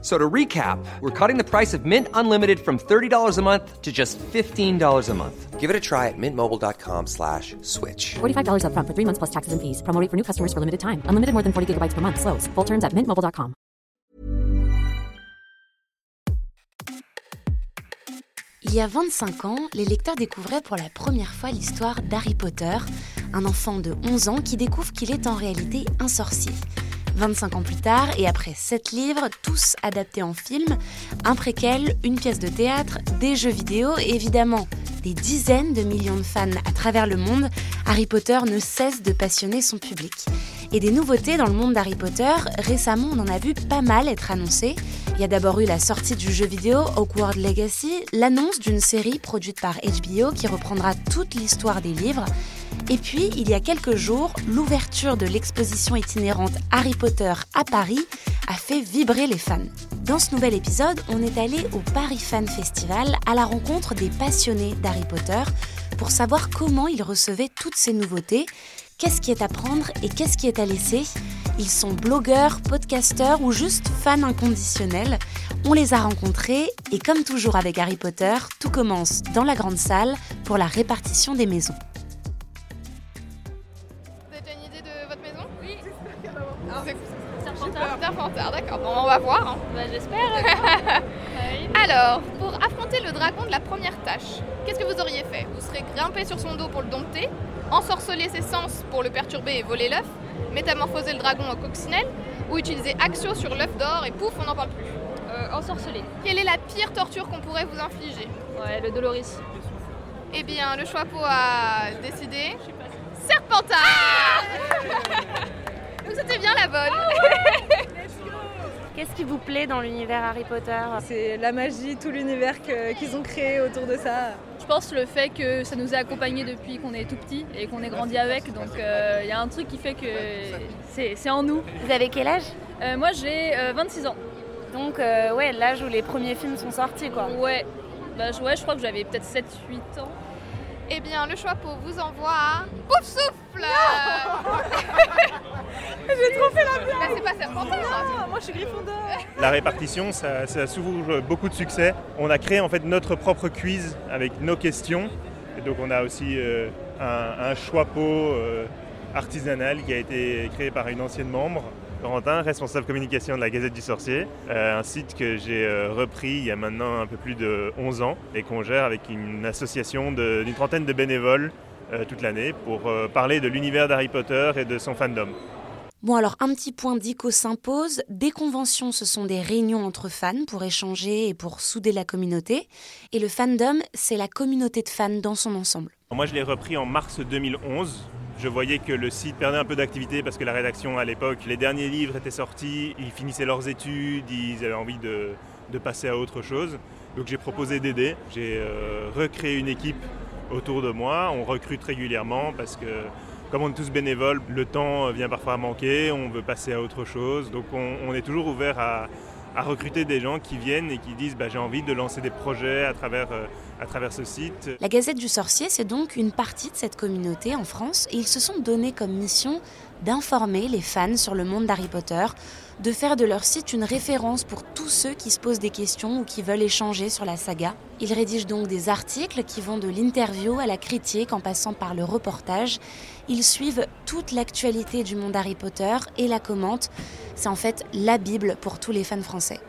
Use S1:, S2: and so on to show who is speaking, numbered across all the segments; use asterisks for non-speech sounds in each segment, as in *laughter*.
S1: So to recap, we're cutting the price of Mint Unlimited from $30 a month to just $15 a month.
S2: Give it a try at mintmobile.com slash switch.
S3: $45 upfront for three months plus taxes and fees. Promo rate for new customers for limited time. Unlimited more than 40 gigabytes per month. Slows. Full terms at mintmobile.com.
S4: Il y a 25 ans, les lecteurs découvraient pour la première fois l'histoire d'Harry Potter, un enfant de 11 ans qui découvre qu'il est en réalité un sorcier. 25 ans plus tard, et après 7 livres, tous adaptés en film, un préquel, une pièce de théâtre, des jeux vidéo et évidemment des dizaines de millions de fans à travers le monde, Harry Potter ne cesse de passionner son public. Et des nouveautés dans le monde d'Harry Potter, récemment on en a vu pas mal être annoncées. Il y a d'abord eu la sortie du jeu vidéo Hogwarts Legacy, l'annonce d'une série produite par HBO qui reprendra toute l'histoire des livres, et puis, il y a quelques jours, l'ouverture de l'exposition itinérante Harry Potter à Paris a fait vibrer les fans. Dans ce nouvel épisode, on est allé au Paris Fan Festival à la rencontre des passionnés d'Harry Potter pour savoir comment ils recevaient toutes ces nouveautés, qu'est-ce qui est à prendre et qu'est-ce qui est à laisser? Ils sont blogueurs, podcasteurs ou juste fans inconditionnels. On les a rencontrés et comme toujours avec Harry Potter, tout commence dans la grande salle pour la répartition des maisons.
S5: Vous avez déjà une idée de votre maison? Oui. Serpentard. Serpentard, d'accord. Bon, on va voir. hein.
S6: Bah, j'espère. *laughs*
S5: Alors, pour affronter le dragon de la première tâche, qu'est-ce que vous auriez fait? Vous serez grimpé sur son dos pour le dompter, ensorceler ses sens pour le perturber et voler l'œuf, métamorphoser le dragon en coccinelle, ou utiliser Axio sur l'œuf d'or et pouf, on n'en parle plus.
S6: Euh, ensorcelé.
S5: Quelle est la pire torture qu'on pourrait vous infliger
S6: Ouais, le Doloris.
S5: Eh bien, le choixpeau a décidé. Serpentard *laughs* Donc c'était bien la bonne. *laughs*
S7: Qu'est-ce qui vous plaît dans l'univers Harry Potter
S8: C'est la magie, tout l'univers qu'ils ont créé autour de ça.
S6: Je pense le fait que ça nous a accompagnés depuis qu'on est tout petit et qu'on est grandi avec. Donc il y a un truc qui fait que c'est en nous.
S7: Vous avez quel âge?
S6: Euh, moi j'ai euh, 26 ans.
S7: Donc, euh, ouais, l'âge où les premiers films sont sortis, quoi.
S6: Ouais. Bah, ouais, je crois que j'avais peut-être 7-8 ans.
S5: Eh bien, le choixpeau vous envoie à Pouf souffle. *laughs*
S8: J'ai trop fait la blague.
S5: Mais c'est pas
S8: Ah, Moi je suis Gryffondor
S9: La répartition, ça, ça s'ouvre beaucoup de succès. On a créé en fait notre propre quiz avec nos questions. Et donc on a aussi euh, un, un choix-pot euh, artisanal qui a été créé par une ancienne membre, Corentin, responsable communication de la Gazette du Sorcier, euh, un site que j'ai euh, repris il y a maintenant un peu plus de 11 ans et qu'on gère avec une association d'une trentaine de bénévoles euh, toute l'année pour euh, parler de l'univers d'Harry Potter et de son fandom.
S4: Bon alors un petit point dico s'impose, des conventions ce sont des réunions entre fans pour échanger et pour souder la communauté, et le fandom c'est la communauté de fans dans son ensemble.
S9: Moi, je l'ai repris en mars 2011. Je voyais que le site perdait un peu d'activité parce que la rédaction, à l'époque, les derniers livres étaient sortis, ils finissaient leurs études, ils avaient envie de, passer à autre chose. Donc j'ai proposé d'aider. J'ai euh, recréé une équipe autour de moi. On recrute régulièrement parce que, comme on est tous bénévoles, le temps vient parfois à manquer, on veut passer à autre chose. Donc on, on est toujours ouvert à, à recruter des gens qui viennent et qui disent bah, j'ai envie de lancer des projets à travers, euh, à travers ce site.
S4: La Gazette du Sorcier c'est donc une partie de cette communauté en France et ils se sont donnés comme mission d'informer les fans sur le monde d'Harry Potter, de faire de leur site une référence pour tous ceux qui se posent des questions ou qui veulent échanger sur la saga. Ils rédigent donc des articles qui vont de l'interview à la critique en passant par le reportage. Ils suivent toute l'actualité du monde Harry Potter et la commentent. C'est en fait la Bible pour tous les fans français.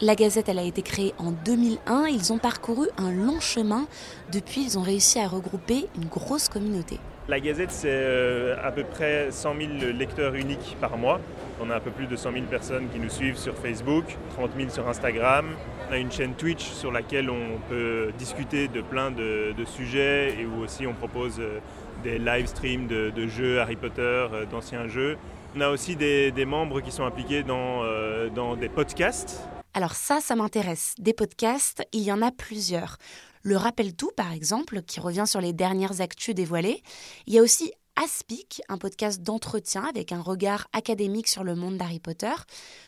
S4: La Gazette, elle a été créée en 2001. Ils ont parcouru un long chemin. Depuis, ils ont réussi à regrouper une grosse communauté.
S9: La Gazette, c'est euh, à peu près 100 000 lecteurs uniques par mois. On a un peu plus de 100 000 personnes qui nous suivent sur Facebook, 30 000 sur Instagram. On a une chaîne Twitch sur laquelle on peut discuter de plein de, sujets et où aussi on propose euh, des live streams de, jeux Harry Potter, euh, d'anciens jeux. On a aussi des, membres qui sont impliqués dans des podcasts.
S4: Alors ça, ça m'intéresse. Des podcasts, il y en a plusieurs. Le Rappel Tout, par exemple, qui revient sur les dernières actus dévoilées. Il y a aussi Aspic, un podcast d'entretien avec un regard académique sur le monde d'Harry Potter.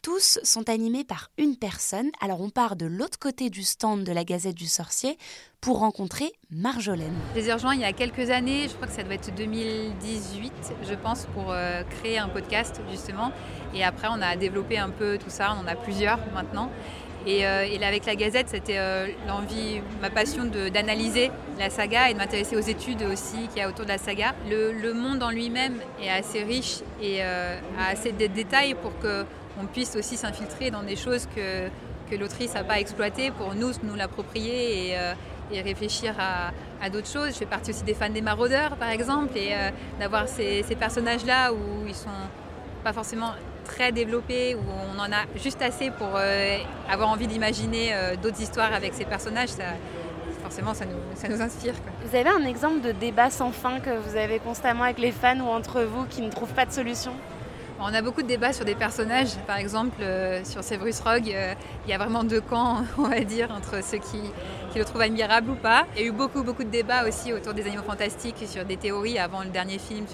S4: Tous sont animés par une personne. Alors on part de l'autre côté du stand de la Gazette du Sorcier pour rencontrer Marjolaine.
S10: Je les ai il y a quelques années, je crois que ça doit être 2018, je pense, pour euh, créer un podcast justement. Et après, on a développé un peu tout ça, on en a plusieurs maintenant. Et, euh, avec la Gazette, c'était euh, l'envie, ma passion d'analyser la saga et de m'intéresser aux études aussi qu'il y a autour de la saga. Le, monde en lui-même est assez riche et a assez de détails pour qu'on puisse aussi s'infiltrer dans des choses que, que l'autrice n'a pas exploitées pour nous, nous l'approprier et, et réfléchir à, d'autres choses. Je fais partie aussi des fans des maraudeurs, par exemple, et euh, d'avoir ces, personnages-là où ils sont pas forcément très développés, où on en a juste assez pour euh, avoir envie d'imaginer euh, d'autres histoires avec ces personnages. Forcément, ça nous, ça nous inspire.
S7: Vous avez un exemple de débat sans fin que vous avez constamment avec les fans ou entre vous qui ne trouvent pas de solution?
S10: On a beaucoup de débats sur des personnages. Par exemple, euh, sur Severus Rogue, euh, il y a vraiment deux camps, *laughs* on va dire, entre ceux qui, le trouvent admirable ou pas. Il y a eu beaucoup, beaucoup de débats aussi autour des animaux fantastiques, sur des théories avant le dernier film,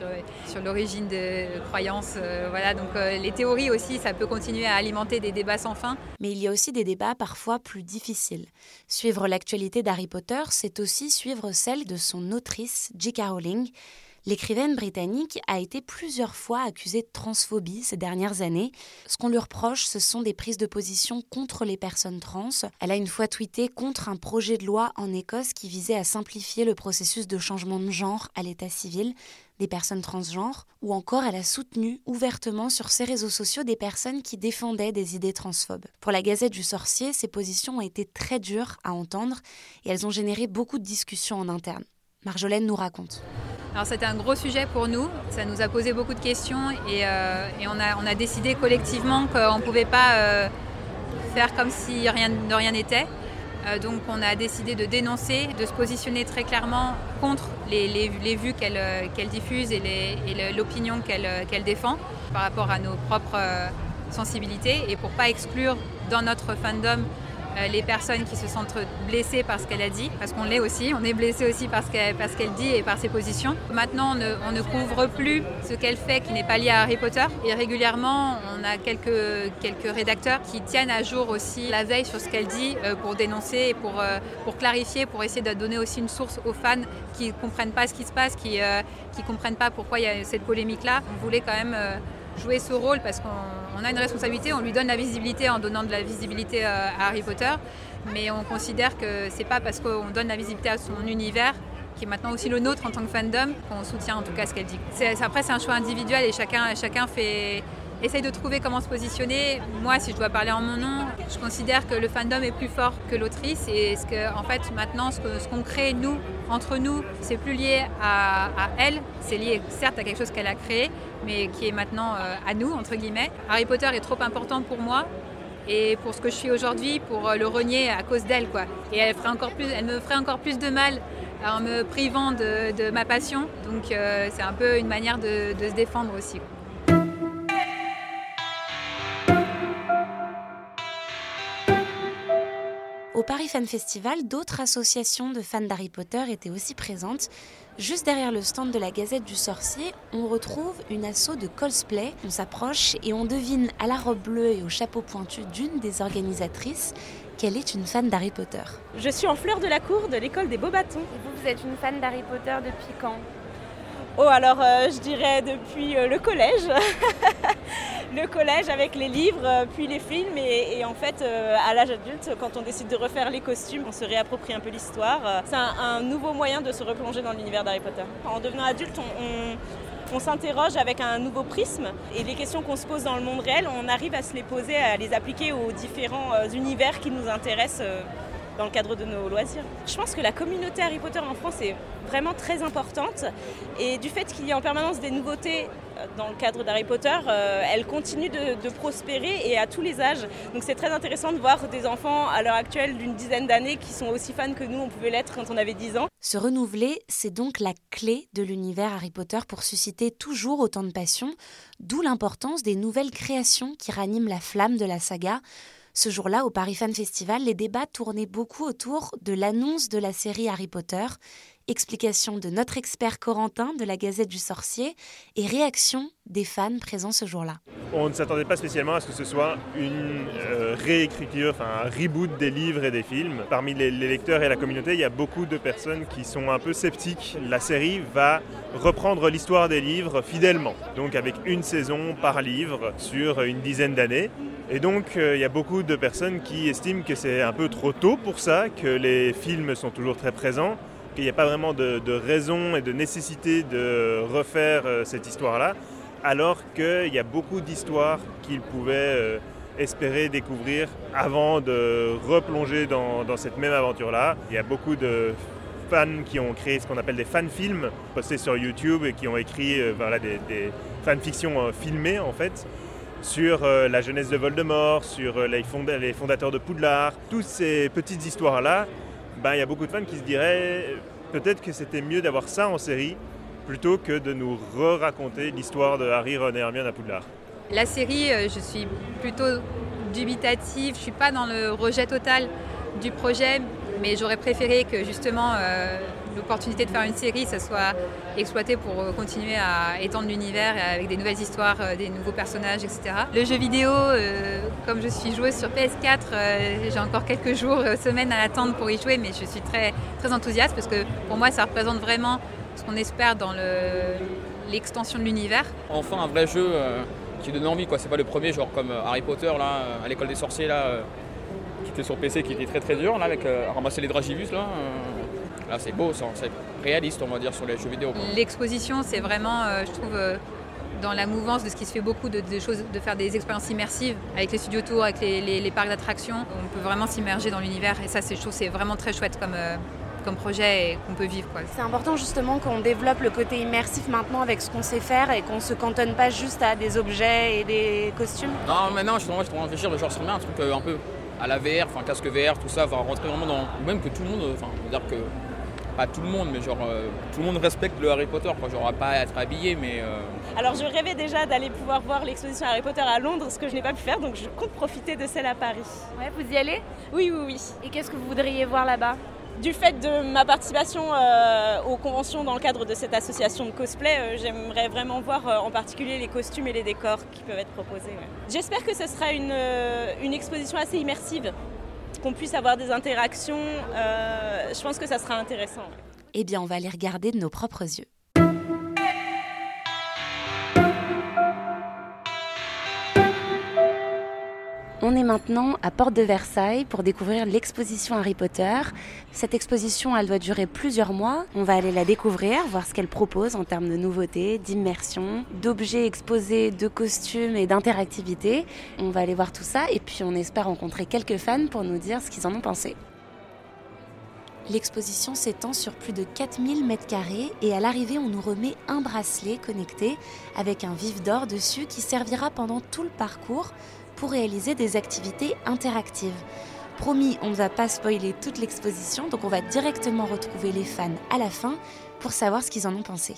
S10: sur, l'origine des croyances. Euh, voilà, donc les théories aussi, ça peut continuer à alimenter des débats sans fin.
S4: Mais il y a aussi des débats parfois plus difficiles. Suivre l'actualité d'Harry Potter, c'est aussi suivre celle de son autrice, J.K. Rowling L'écrivaine britannique a été plusieurs fois accusée de transphobie ces dernières années. Ce qu'on lui reproche, ce sont des prises de position contre les personnes trans. Elle a une fois tweeté contre un projet de loi en Écosse qui visait à simplifier le processus de changement de genre à l'état civil des personnes transgenres, ou encore elle a soutenu ouvertement sur ses réseaux sociaux des personnes qui défendaient des idées transphobes. Pour la Gazette du Sorcier, ces positions ont été très dures à entendre et elles ont généré beaucoup de discussions en interne. Marjolaine nous raconte.
S10: Alors c'était un gros sujet pour nous, ça nous a posé beaucoup de questions et, euh, on, a, décidé collectivement qu'on ne pouvait pas euh, faire comme si rien, n'était. Euh, donc on a décidé de dénoncer, de se positionner très clairement contre les, vues qu'elle diffuse et l'opinion qu'elle défend par rapport à nos propres sensibilités et pour ne pas exclure dans notre fandom les personnes qui se sentent blessées par ce qu'elle a dit, parce qu'on l'est aussi, on est blessé aussi par ce qu'elle dit et par ses positions. Maintenant, on ne, couvre plus ce qu'elle fait qui n'est pas lié à Harry Potter. Et régulièrement, on a quelques, rédacteurs qui tiennent à jour aussi la veille sur ce qu'elle dit euh, pour dénoncer et euh, pour clarifier, pour essayer de donner aussi une source aux fans qui ne comprennent pas ce qui se passe, qui ne comprennent pas pourquoi il y a cette polémique-là. On voulait quand même jouer ce rôle parce qu'on a une responsabilité, on lui donne la visibilité en donnant de la visibilité euh, à Harry Potter, mais on considère que c'est pas parce qu'on donne la visibilité à son univers qui est maintenant aussi le nôtre en tant que fandom, qu'on soutient en tout cas ce qu'elle dit. après, c'est un choix individuel et chacun, chacun fait, essaye de trouver comment se positionner. Moi, si je dois parler en mon nom, je considère que le fandom est plus fort que l'autrice et ce que, en fait, maintenant, ce qu'on crée, nous, entre nous, c'est plus lié à, elle, c'est lié certes à quelque chose qu'elle a créé, mais qui est maintenant euh, à nous, entre guillemets. Harry Potter est trop important pour moi et pour ce que je suis aujourd'hui, pour euh, le renier à cause d'elle, quoi. Et elle, me ferait encore plus de mal en me privant de, ma passion. Donc euh, c'est un peu une manière de, se défendre aussi.
S4: Au Paris Fan Festival, d'autres associations de fans d'Harry Potter étaient aussi présentes. Juste derrière le stand de la Gazette du Sorcier, on retrouve une asso de cosplay. On s'approche et on devine à la robe bleue et au chapeau pointu d'une des organisatrices qu'elle est une fan d'Harry Potter.
S8: Je suis en fleur de la cour de l'école des Beaux Bâtons.
S7: Et vous, vous êtes une fan d'Harry Potter depuis quand?
S8: Oh alors euh, je dirais depuis euh, le collège. *laughs* le collège avec les livres, euh, puis les films et, en fait à l'âge adulte quand on décide de refaire les costumes, on se réapproprie un peu l'histoire. C'est un, nouveau moyen de se replonger dans l'univers d'Harry Potter. En devenant adulte, on, s'interroge avec un nouveau prisme et les questions qu'on se pose dans le monde réel, on arrive à se les poser, à les appliquer aux différents univers qui nous intéressent dans le cadre de nos loisirs. Je pense que la communauté Harry Potter en France est vraiment très importante et du fait qu'il y a en permanence des nouveautés euh, dans le cadre d'Harry Potter, euh, elle continue de, prospérer et à tous les âges. Donc c'est très intéressant de voir des enfants à l'heure actuelle d'une dizaine d'années qui sont aussi fans que nous, on pouvait l'être quand on avait 10 ans.
S4: Se renouveler, c'est donc la clé de l'univers Harry Potter pour susciter toujours autant de passion, d'où l'importance des nouvelles créations qui raniment la flamme de la saga ce jour-là, au Paris Fan Festival, les débats tournaient beaucoup autour de l'annonce de la série Harry Potter Explication de notre expert Corentin de la Gazette du Sorcier et réaction des fans présents ce jour-là.
S9: On ne s'attendait pas spécialement à ce que ce soit une euh, réécriture, enfin un reboot des livres et des films. Parmi les, les lecteurs et la communauté, il y a beaucoup de personnes qui sont un peu sceptiques. La série va reprendre l'histoire des livres fidèlement, donc avec une saison par livre sur une dizaine d'années. Et donc euh, il y a beaucoup de personnes qui estiment que c'est un peu trop tôt pour ça, que les films sont toujours très présents, qu'il n'y a pas vraiment de, raison et de nécessité de refaire euh, cette histoire-là, alors qu'il y a beaucoup d'histoires qu'ils pouvaient euh, espérer découvrir avant de replonger dans, cette même aventure-là. Il y a beaucoup de fans qui ont créé ce qu'on appelle des fan-films postés sur YouTube et qui ont écrit euh, voilà, des, fanfictions filmées en fait sur la jeunesse de Voldemort, sur les fondateurs de Poudlard, toutes ces petites histoires-là, ben, il y a beaucoup de fans qui se diraient peut-être que c'était mieux d'avoir ça en série plutôt que de nous re-raconter l'histoire de Harry, Ron et Hermione à Poudlard.
S10: La série, euh, je suis plutôt dubitative, je suis pas dans le rejet total du projet, mais j'aurais préféré que justement euh, l'opportunité de faire une série, ça soit exploité pour euh, continuer à étendre l'univers avec des nouvelles histoires, euh, des nouveaux personnages, etc. Le jeu vidéo, comme je suis joueuse sur PS4, euh, j'ai encore quelques jours, semaines à attendre pour y jouer, mais je suis très, très enthousiaste parce que pour moi, ça représente vraiment ce qu'on espère dans le- l'extension de l'univers.
S11: Enfin un vrai jeu qui donne envie quoi. C'est pas le premier genre comme Harry Potter là à l'école des sorciers là qui était sur PC qui était très très dur là avec euh, ramasser les dragibus là. euh. Là c'est beau, ça, c'est réaliste on va dire sur les jeux vidéo.
S10: L'exposition, c'est vraiment, euh, je trouve, euh, dans la mouvance de ce qui se fait beaucoup de, de choses, de faire des expériences immersives avec les studios tours, avec les, les- les parcs d'attractions. On peut vraiment s'immerger dans l'univers et ça, c'est, je trouve, c'est vraiment très chouette comme, euh, comme projet et qu'on peut vivre.
S7: C'est important justement qu'on développe le côté immersif maintenant avec ce qu'on sait faire et qu'on se cantonne pas juste à des objets et des costumes.
S11: Non maintenant je suis en train de réfléchir de genre remettre un truc un peu à la VR, enfin casque VR, tout ça, va rentrer vraiment dans. ou Même que tout le monde, euh, enfin on va dire que. Pas tout le monde, mais genre euh, tout le monde respecte le Harry Potter, quoi. Genre pas être habillé, mais euh,
S8: Alors je rêvais déjà d'aller pouvoir voir l'exposition Harry Potter à Londres, ce que je n'ai pas pu faire, donc je compte profiter de celle à Paris.
S7: Ouais, vous y allez?
S8: Oui, oui, oui.
S7: Et qu'est-ce que vous voudriez voir là-bas?
S8: Du fait de ma participation euh, aux conventions dans le cadre de cette association de cosplay, euh, j'aimerais vraiment voir euh, en particulier les costumes et les décors qui peuvent être proposés. J'espère que ce sera une, exposition assez immersive, qu'on puisse avoir des interactions. je pense que ça sera intéressant.
S4: Eh bien, on va les regarder de nos propres yeux. Maintenant à Porte de Versailles pour découvrir l'exposition Harry Potter. Cette exposition, elle doit durer plusieurs mois. On va aller la découvrir, voir ce qu'elle propose en termes de nouveautés, d'immersion, d'objets exposés, de costumes et d'interactivité. On va aller voir tout ça et puis on espère rencontrer quelques fans pour nous dire ce qu'ils en ont pensé. L'exposition s'étend sur plus de 4000 mètres carrés et à l'arrivée, on nous remet un bracelet connecté avec un vif d'or dessus qui servira pendant tout le parcours réaliser des activités interactives. Promis, on ne va pas spoiler toute l'exposition, donc on va directement retrouver les fans à la fin pour savoir ce qu'ils en ont pensé.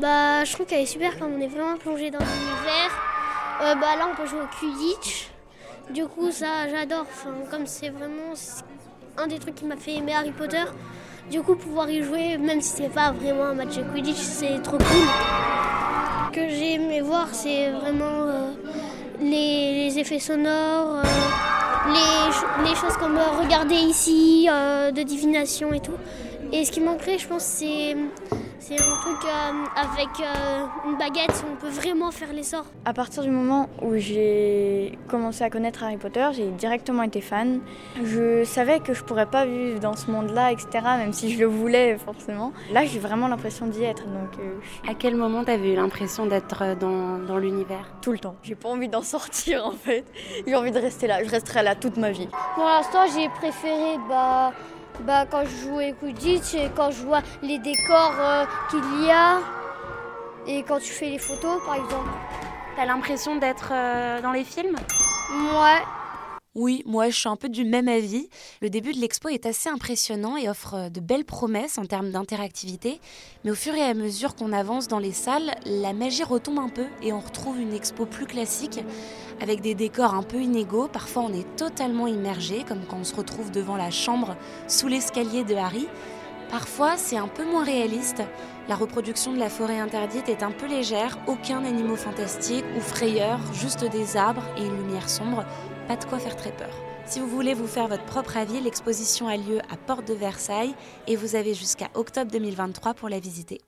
S12: Bah, je trouve qu'elle est super comme on est vraiment plongé dans l'univers. Euh, bah là, on peut jouer au Quidditch. Du coup, ça, j'adore. Comme c'est vraiment un des trucs qui m'a fait aimer Harry Potter. Du coup, pouvoir y jouer, même si c'est pas vraiment un match de Quidditch, c'est trop cool. Ce que j'ai aimé voir, c'est vraiment euh, les, effets sonores, euh, les, les choses qu'on peut regarder ici, euh, de divination et tout. Et ce qui manquerait, je pense, c'est c'est un truc euh, avec euh, une baguette où on peut vraiment faire les sorts.
S13: À partir du moment où j'ai commencé à connaître Harry Potter, j'ai directement été fan. Je savais que je pourrais pas vivre dans ce monde-là, etc., même si je le voulais forcément. Là, j'ai vraiment l'impression d'y être. Donc, euh, je-
S7: À quel moment t'avais eu l'impression d'être dans, dans l'univers?
S13: Tout le temps. J'ai pas envie d'en *laughs* sortir en fait. J'ai envie de rester là. Je resterai là toute ma vie.
S12: Pour l'instant, j'ai préféré bah, bah, quand je jouais Quidditch et quand je vois les décors euh, qu'il y a et quand tu fais les photos, par exemple.
S7: T'as l'impression d'être euh, dans les films?
S12: Ouais.
S4: Oui, moi je suis un peu du même avis. Le début de l'expo est assez impressionnant et offre euh, de belles promesses en termes d'interactivité. Mais au fur et à mesure qu'on avance dans les salles, la magie retombe un peu et on retrouve une expo plus classique avec des décors un peu inégaux. Parfois on est totalement immergé, comme quand on se retrouve devant la chambre sous l'escalier de Harry. Parfois, c'est un peu moins réaliste. La reproduction de la forêt interdite est un peu légère, aucun animaux fantastique ou frayeur, juste des arbres et une lumière sombre, pas de quoi faire très peur. Si vous voulez vous faire votre propre avis, l'exposition a lieu à Porte de Versailles et vous avez jusqu'à octobre 2023 pour la visiter.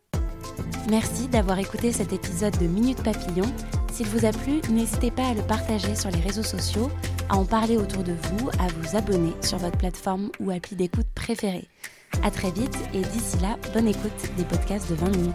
S4: Merci d'avoir écouté cet épisode de Minute Papillon. S'il vous a plu, n'hésitez pas à le partager sur les réseaux sociaux, à en parler autour de vous, à vous abonner sur votre plateforme ou appli d'écoute préférée. À très vite et d'ici là, bonne écoute des podcasts de 20 minutes.